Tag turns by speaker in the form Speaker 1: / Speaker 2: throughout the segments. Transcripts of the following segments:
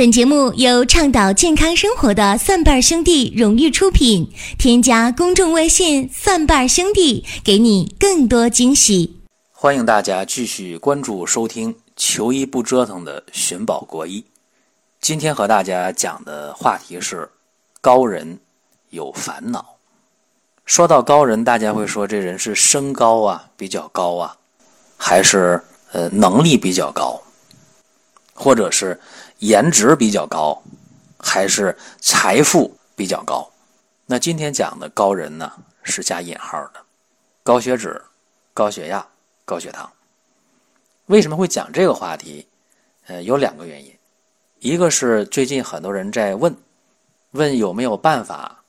Speaker 1: 本节目由倡导健康生活的蒜瓣兄弟荣誉出品。添加公众微信“蒜瓣兄弟”，给你更多惊喜。
Speaker 2: 欢迎大家继续关注收听“求医不折腾”的寻宝国医。今天和大家讲的话题是高人有烦恼。说到高人，大家会说这人是身高啊比较高啊，还是呃能力比较高，或者是？颜值比较高，还是财富比较高？那今天讲的高人呢，是加引号的，高血脂、高血压、高血糖。为什么会讲这个话题？呃，有两个原因，一个是最近很多人在问，问有没有办法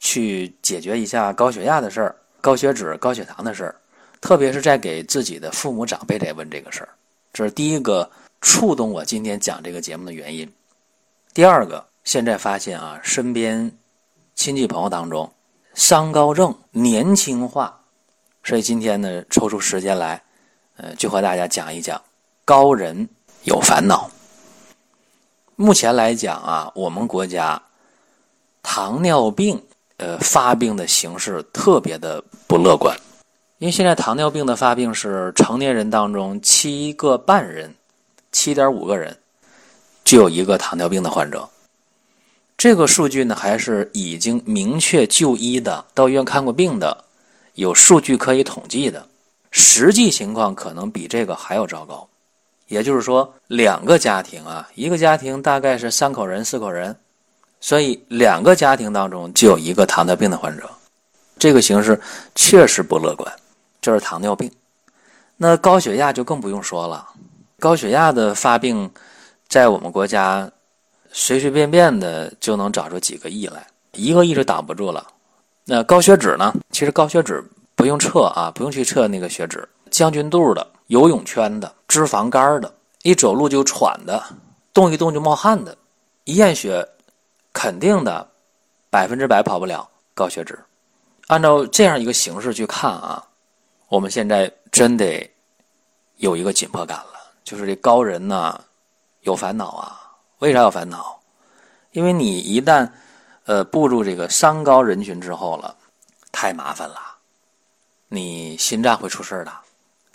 Speaker 2: 去解决一下高血压的事儿、高血脂、高血糖的事儿，特别是在给自己的父母长辈在问这个事儿，这是第一个。触动我今天讲这个节目的原因。第二个，现在发现啊，身边亲戚朋友当中，三高症年轻化，所以今天呢，抽出时间来，呃，就和大家讲一讲高人有烦恼。目前来讲啊，我们国家糖尿病呃发病的形势特别的不乐观，因为现在糖尿病的发病是成年人当中七个半人。七点五个人就有一个糖尿病的患者，这个数据呢还是已经明确就医的，到医院看过病的，有数据可以统计的。实际情况可能比这个还要糟糕。也就是说，两个家庭啊，一个家庭大概是三口人、四口人，所以两个家庭当中就有一个糖尿病的患者，这个形势确实不乐观。这是糖尿病，那高血压就更不用说了。高血压的发病，在我们国家随随便便的就能找出几个亿来，一个亿就挡不住了。那高血脂呢？其实高血脂不用测啊，不用去测那个血脂，将军肚的、游泳圈的、脂肪肝的、一走路就喘的、动一动就冒汗的，一验血，肯定的，百分之百跑不了高血脂。按照这样一个形式去看啊，我们现在真得有一个紧迫感了。就是这高人呢，有烦恼啊？为啥有烦恼？因为你一旦呃步入这个三高人群之后了，太麻烦了，你心脏会出事的，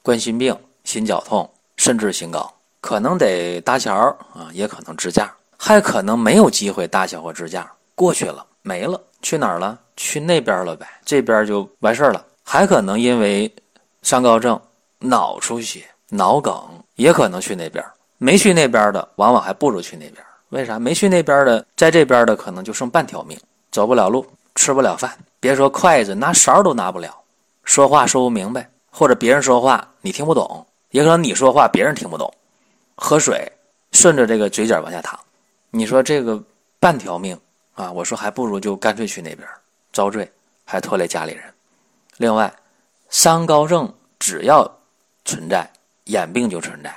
Speaker 2: 冠心病、心绞痛，甚至心梗，可能得搭桥啊，也可能支架，还可能没有机会搭桥或支架，过去了没了，去哪儿了？去那边了呗，这边就完事儿了。还可能因为三高症脑出血、脑梗。也可能去那边，没去那边的，往往还不如去那边。为啥？没去那边的，在这边的可能就剩半条命，走不了路，吃不了饭，别说筷子，拿勺都拿不了，说话说不明白，或者别人说话你听不懂，也可能你说话别人听不懂。喝水顺着这个嘴角往下淌，你说这个半条命啊！我说还不如就干脆去那边遭罪，还拖累家里人。另外，三高症只要存在。眼病就存在，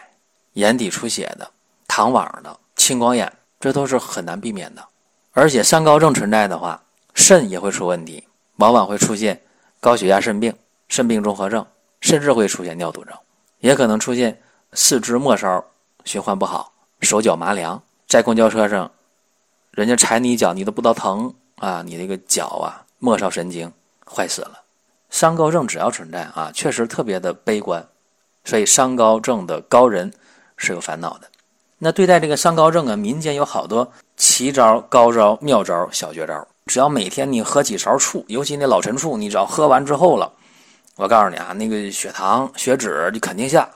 Speaker 2: 眼底出血的、糖网的、青光眼，这都是很难避免的。而且三高症存在的话，肾也会出问题，往往会出现高血压肾病、肾病综合症，甚至会出现尿毒症，也可能出现四肢末梢循环不好、手脚麻凉，在公交车上，人家踩你一脚，你都不知道疼啊，你那个脚啊末梢神经坏死了。三高症只要存在啊，确实特别的悲观。所以伤高症的高人是有烦恼的。那对待这个伤高症啊，民间有好多奇招、高招、妙招、小绝招。只要每天你喝几勺醋，尤其那老陈醋，你只要喝完之后了，我告诉你啊，那个血糖、血脂你肯定下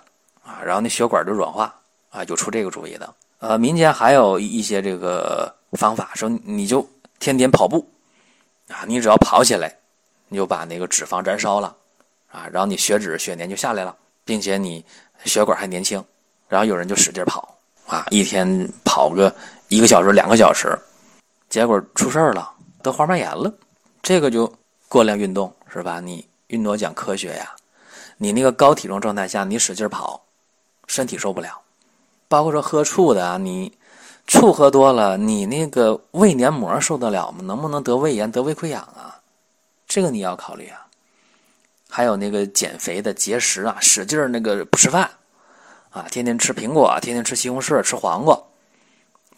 Speaker 2: 啊，然后那血管就软化啊，就出这个主意的。呃，民间还有一些这个方法，说你就天天跑步啊，你只要跑起来，你就把那个脂肪燃烧了啊，然后你血脂、血粘就下来了。并且你血管还年轻，然后有人就使劲跑啊，一天跑个一个小时、两个小时，结果出事儿了，得滑膜炎了。这个就过量运动是吧？你运动讲科学呀，你那个高体重状态下你使劲跑，身体受不了。包括说喝醋的啊，你醋喝多了，你那个胃黏膜受得了吗？能不能得胃炎、得胃溃疡啊？这个你要考虑啊。还有那个减肥的节食啊，使劲那个不吃饭，啊，天天吃苹果，天天吃西红柿，吃黄瓜，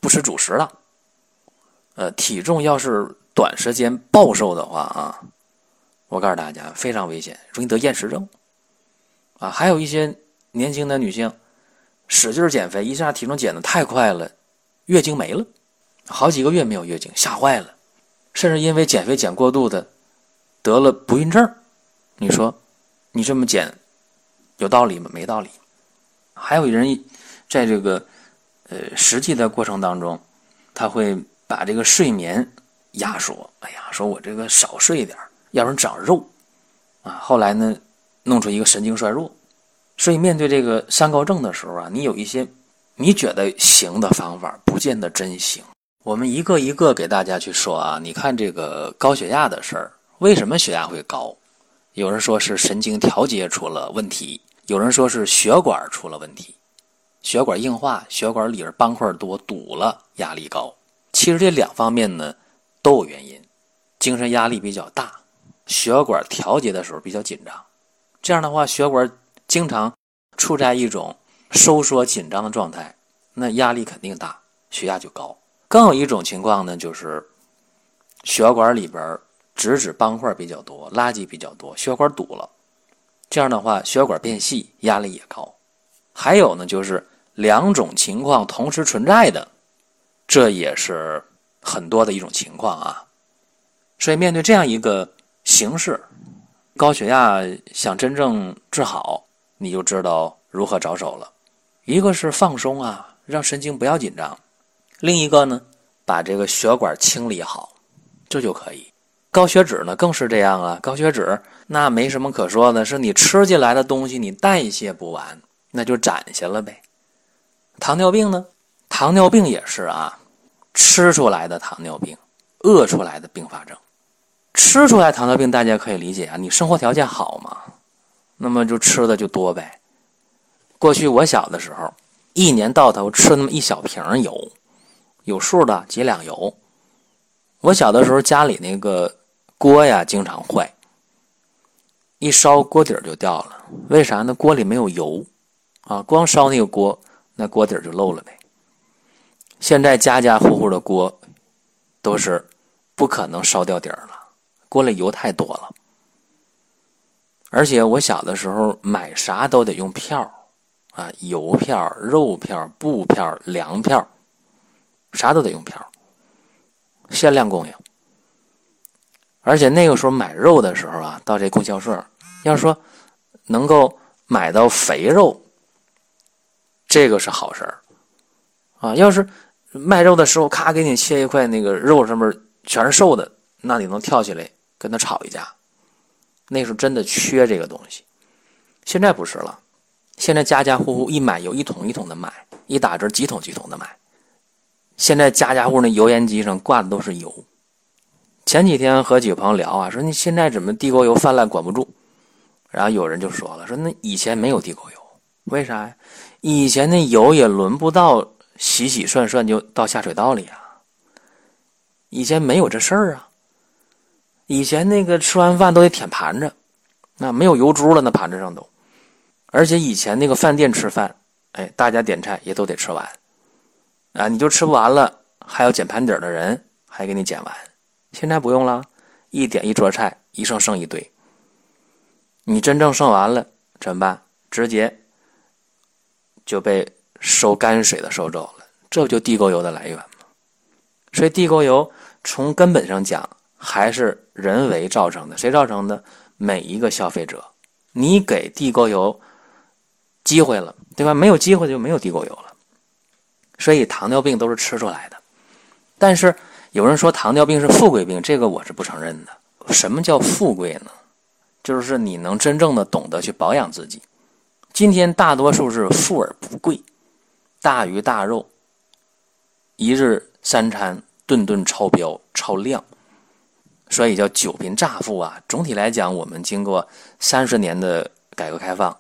Speaker 2: 不吃主食了，呃，体重要是短时间暴瘦的话啊，我告诉大家非常危险，容易得厌食症啊。还有一些年轻的女性使劲减肥，一下体重减的太快了，月经没了，好几个月没有月经，吓坏了，甚至因为减肥减过度的得了不孕症。你说你这么减有道理吗？没道理。还有人在这个呃实际的过程当中，他会把这个睡眠压缩。哎呀，说我这个少睡一点，要不然长肉啊。后来呢，弄出一个神经衰弱。所以面对这个三高症的时候啊，你有一些你觉得行的方法，不见得真行。我们一个一个给大家去说啊。你看这个高血压的事儿，为什么血压会高？有人说是神经调节出了问题。有人说是血管出了问题，血管硬化，血管里边斑块多，堵了，压力高。其实这两方面呢都有原因，精神压力比较大，血管调节的时候比较紧张，这样的话血管经常处在一种收缩紧张的状态，那压力肯定大，血压就高。更有一种情况呢，就是血管里边脂质斑块比较多，垃圾比较多，血管堵了。这样的话，血管变细，压力也高。还有呢，就是两种情况同时存在的，这也是很多的一种情况啊。所以，面对这样一个形势，高血压想真正治好，你就知道如何着手了。一个是放松啊，让神经不要紧张；另一个呢，把这个血管清理好，这就可以。高血脂呢，更是这样啊！高血脂那没什么可说的，是你吃进来的东西你代谢不完，那就攒下了呗。糖尿病呢，糖尿病也是啊，吃出来的糖尿病，饿出来的并发症。吃出来糖尿病大家可以理解啊，你生活条件好嘛，那么就吃的就多呗。过去我小的时候，一年到头吃那么一小瓶油，有数的几两油。我小的时候家里那个。锅呀，经常坏，一烧锅底儿就掉了。为啥呢？锅里没有油啊，光烧那个锅，那锅底儿就漏了呗。现在家家户户的锅都是不可能烧掉底儿了，锅里油太多了。而且我小的时候买啥都得用票啊，油票、肉票、布票、粮票，啥都得用票，限量供应。而且那个时候买肉的时候啊，到这供销社，要说能够买到肥肉，这个是好事儿啊。要是卖肉的时候，咔给你切一块那个肉上面全是瘦的，那你能跳起来跟他吵一架。那时候真的缺这个东西，现在不是了。现在家家户户一买油一桶一桶的买，一打折几桶几桶的买。现在家家户那油烟机上挂的都是油。前几天和几个朋友聊啊，说你现在怎么地沟油泛滥管不住？然后有人就说了，说那以前没有地沟油，为啥呀？以前那油也轮不到洗洗涮涮就到下水道里啊。以前没有这事儿啊。以前那个吃完饭都得舔盘子，那没有油珠了，那盘子上都。而且以前那个饭店吃饭，哎，大家点菜也都得吃完，啊，你就吃不完了，还要捡盘底的人还给你捡完。现在不用了，一点一桌菜，一剩剩一堆。你真正剩完了怎么办？直接就被收泔水的收走了，这不就地沟油的来源吗？所以地沟油从根本上讲还是人为造成的，谁造成的？每一个消费者，你给地沟油机会了，对吧？没有机会就没有地沟油了。所以糖尿病都是吃出来的，但是。有人说糖尿病是富贵病，这个我是不承认的。什么叫富贵呢？就是你能真正的懂得去保养自己。今天大多数是富而不贵，大鱼大肉，一日三餐顿顿超标超量，所以叫酒贫乍富啊。总体来讲，我们经过三十年的改革开放，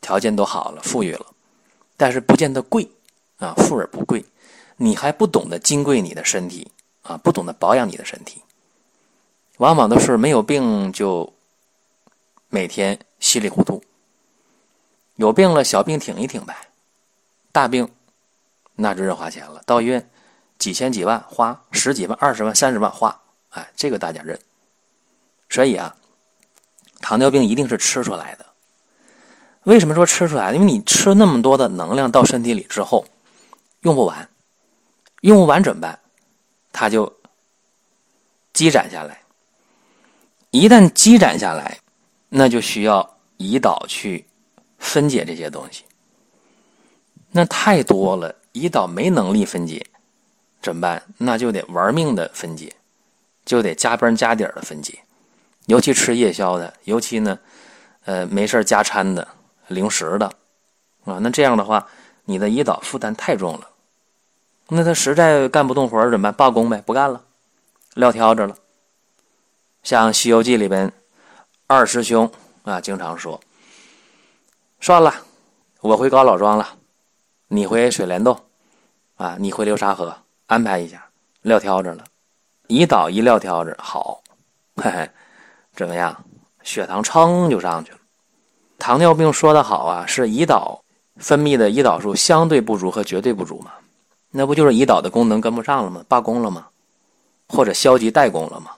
Speaker 2: 条件都好了，富裕了，但是不见得贵啊，富而不贵。你还不懂得金贵你的身体啊，不懂得保养你的身体，往往都是没有病就每天稀里糊涂，有病了小病挺一挺呗，大病那真是花钱了。到医院几千几万花，十几万、二十万、三十万花，哎，这个大家认。所以啊，糖尿病一定是吃出来的。为什么说吃出来？因为你吃那么多的能量到身体里之后，用不完，用不完怎么办？它就积攒下来。一旦积攒下来，那就需要胰岛去分解这些东西。那太多了，胰岛没能力分解，怎么办？那就得玩命的分解，就得加班加点的分解。尤其吃夜宵的，尤其呢，呃，没事加餐的、零食的，啊，那这样的话，你的胰岛负担太重了。那他实在干不动活怎么办？罢工呗，不干了，撂挑子了。像《西游记》里边，二师兄啊，经常说：“算了，我回高老庄了，你回水帘洞，啊，你回流沙河，安排一下，撂挑子了。胰岛一撂挑子，好，嘿嘿，怎么样？血糖噌就上去了。糖尿病说的好啊，是胰岛分泌的胰岛素相对不足和绝对不足嘛？那不就是胰岛的功能跟不上了吗？罢工了吗？或者消极怠工了吗？”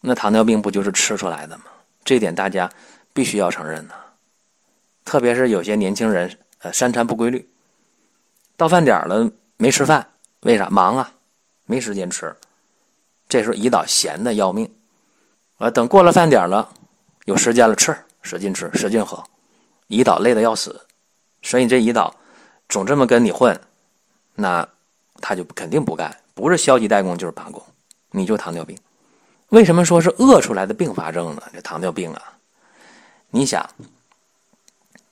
Speaker 2: 那糖尿病不就是吃出来的吗？这点大家必须要承认呢。特别是有些年轻人，呃，三餐不规律，到饭点了没吃饭，为啥？忙啊，没时间吃。这时候胰岛闲的要命，啊，等过了饭点了，有时间了吃，使劲吃，使劲喝，胰岛累的要死。所以这胰岛总这么跟你混，那他就肯定不干，不是消极怠工就是罢工，你就糖尿病。为什么说是饿出来的并发症呢？这糖尿病啊，你想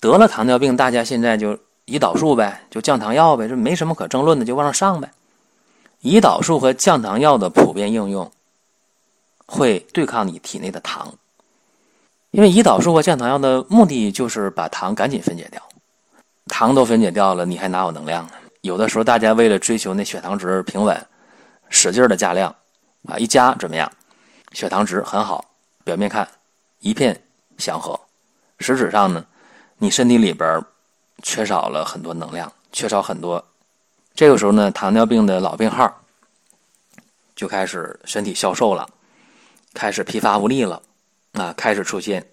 Speaker 2: 得了糖尿病，大家现在就胰岛素呗，就降糖药呗，这没什么可争论的，就往上上呗。胰岛素和降糖药的普遍应用会对抗你体内的糖，因为胰岛素和降糖药的目的就是把糖赶紧分解掉，糖都分解掉了，你还哪有能量呢？有的时候大家为了追求那血糖值平稳，使劲的加量啊，一加怎么样？血糖值很好，表面看一片祥和，实质上呢，你身体里边缺少了很多能量，缺少很多。这个时候呢，糖尿病的老病号就开始身体消瘦了，开始疲乏无力了，啊，开始出现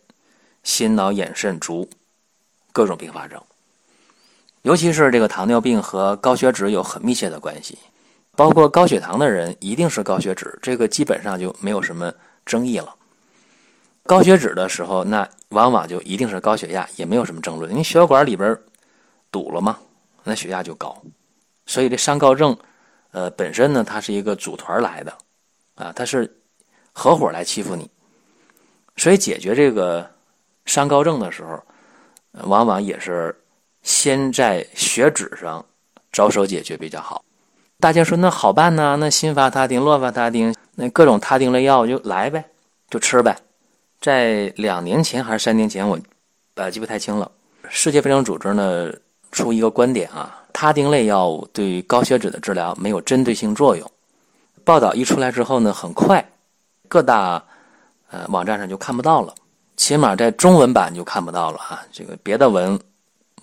Speaker 2: 心脑眼肾足各种并发症。尤其是这个糖尿病和高血脂有很密切的关系。包括高血糖的人一定是高血脂，这个基本上就没有什么争议了。高血脂的时候，那往往就一定是高血压，也没有什么争论。因为血管里边堵了嘛，那血压就高。所以这三高症，呃，本身呢，它是一个组团来的，啊，它是合伙来欺负你。所以解决这个三高症的时候，往往也是先在血脂上着手解决比较好。大家说那好办呢？那辛伐他汀、洛伐他汀，那各种他汀类药就来呗，就吃呗。在两年前还是三年前，我呃记不太清了。世界卫生组织呢出一个观点啊，他汀类药物对于高血脂的治疗没有针对性作用。报道一出来之后呢，很快各大呃网站上就看不到了，起码在中文版就看不到了啊。这个别的文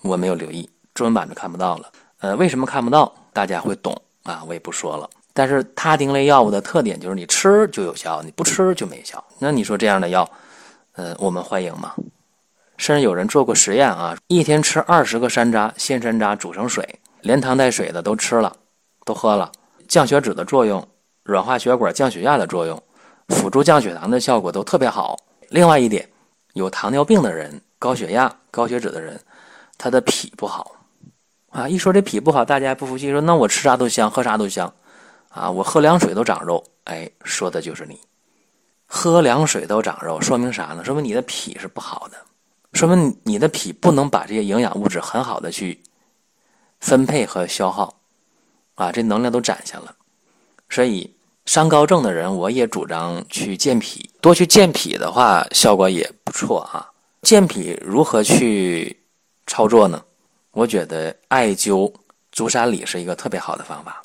Speaker 2: 我没有留意，中文版就看不到了。呃，为什么看不到？大家会懂。啊，我也不说了。但是他汀类药物的特点就是你吃就有效，你不吃就没效。那你说这样的药，呃，我们欢迎吗？甚至有人做过实验啊，一天吃二十个山楂，鲜山楂煮成水，连汤带水的都吃了，都喝了，降血脂的作用、软化血管、降血压的作用、辅助降血糖的效果都特别好。另外一点，有糖尿病的人、高血压、高血脂的人，他的脾不好。啊，一说这脾不好，大家不服气，说那我吃啥都香，喝啥都香，啊，我喝凉水都长肉。哎，说的就是你，喝凉水都长肉，说明啥呢？说明你的脾是不好的，说明你的脾不能把这些营养物质很好的去分配和消耗，啊，这能量都攒下了。所以三高症的人，我也主张去健脾，多去健脾的话，效果也不错啊。健脾如何去操作呢？我觉得艾灸足三里是一个特别好的方法。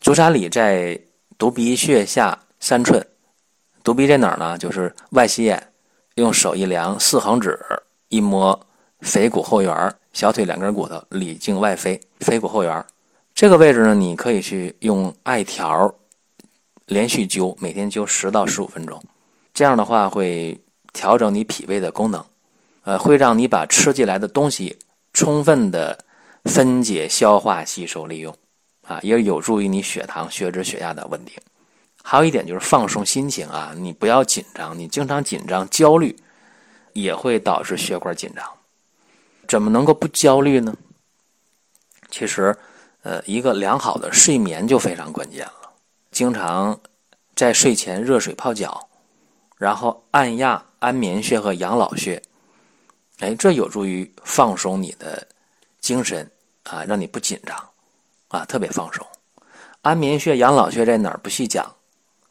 Speaker 2: 足三里在犊鼻穴下三寸，犊鼻在哪儿呢？就是外膝眼，用手一量，四横指一摸，腓骨后缘，小腿两根骨头里径外飞，腓骨后缘这个位置呢，你可以去用艾条连续灸，每天灸十到十五分钟，这样的话会调整你脾胃的功能，呃，会让你把吃进来的东西充分的分解、消化、吸收、利用，啊，也有助于你血糖、血脂、血压的稳定。还有一点就是放松心情啊，你不要紧张，你经常紧张、焦虑，也会导致血管紧张。怎么能够不焦虑呢？其实，呃，一个良好的睡眠就非常关键了。经常在睡前热水泡脚，然后按压安眠穴和养老穴，哎，这有助于放松你的精神啊，让你不紧张啊，特别放松。安眠穴、养老穴在哪儿？不细讲。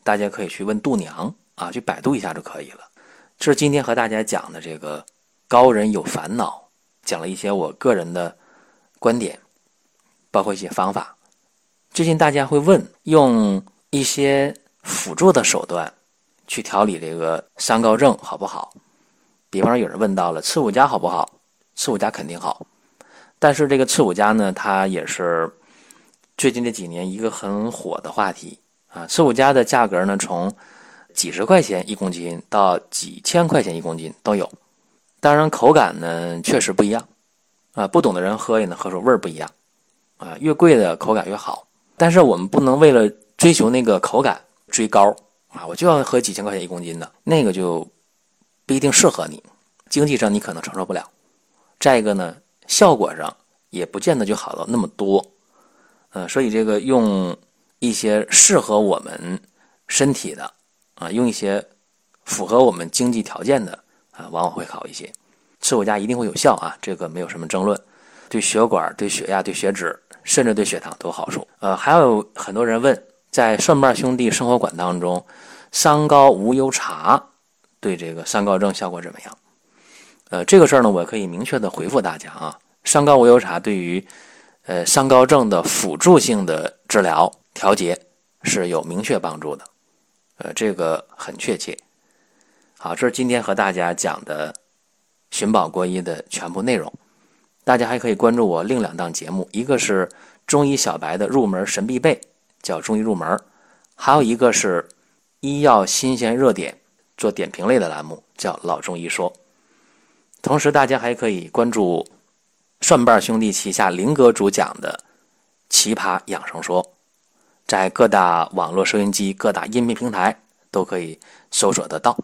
Speaker 2: 大家可以去问度娘啊，去百度一下就可以了。这是今天和大家讲的这个高人有烦恼，讲了一些我个人的观点，包括一些方法。最近大家会问，用一些辅助的手段去调理这个三高症好不好？比方说有人问到了刺五加好不好？刺五加肯定好，但是这个刺五加呢，它也是最近这几年一个很火的话题。啊，刺五加的价格呢，从几十块钱一公斤到几千块钱一公斤都有。当然，口感呢确实不一样。啊，不懂的人喝也能喝出味儿不一样。啊，越贵的口感越好。但是我们不能为了追求那个口感追高啊！我就要喝几千块钱一公斤的，那个就不一定适合你，经济上你可能承受不了。再一个呢，效果上也不见得就好到那么多。嗯，所以这个用。一些适合我们身体的啊，用一些符合我们经济条件的啊，往往会好一些。吃我家一定会有效啊，这个没有什么争论。对血管、对血压、对血脂，甚至对血糖都有好处。呃，还有很多人问，在蒜瓣兄弟生活馆当中，三高无忧茶对这个三高症效果怎么样？呃，这个事儿呢，我可以明确的回复大家啊，三高无忧茶对于呃三高症的辅助性的治疗。调节是有明确帮助的，呃，这个很确切。好，这是今天和大家讲的寻宝国医的全部内容。大家还可以关注我另两档节目，一个是中医小白的入门神必备，叫中医入门；还有一个是医药新鲜热点，做点评类的栏目，叫老中医说。同时，大家还可以关注蒜瓣兄弟旗下林哥主讲的奇葩养生说。在各大网络收音机、各大音频平台都可以搜索得到。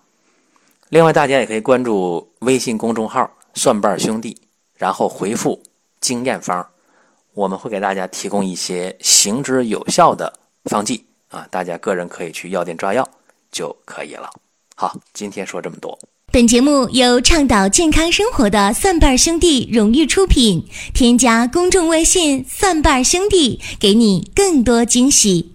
Speaker 2: 另外，大家也可以关注微信公众号“蒜瓣兄弟”，然后回复“经验方”，我们会给大家提供一些行之有效的方剂啊，大家个人可以去药店抓药就可以了。好，今天说这么多。
Speaker 1: 本节目由倡导健康生活的蒜瓣兄弟荣誉出品。添加公众微信“蒜瓣兄弟”，给你更多惊喜。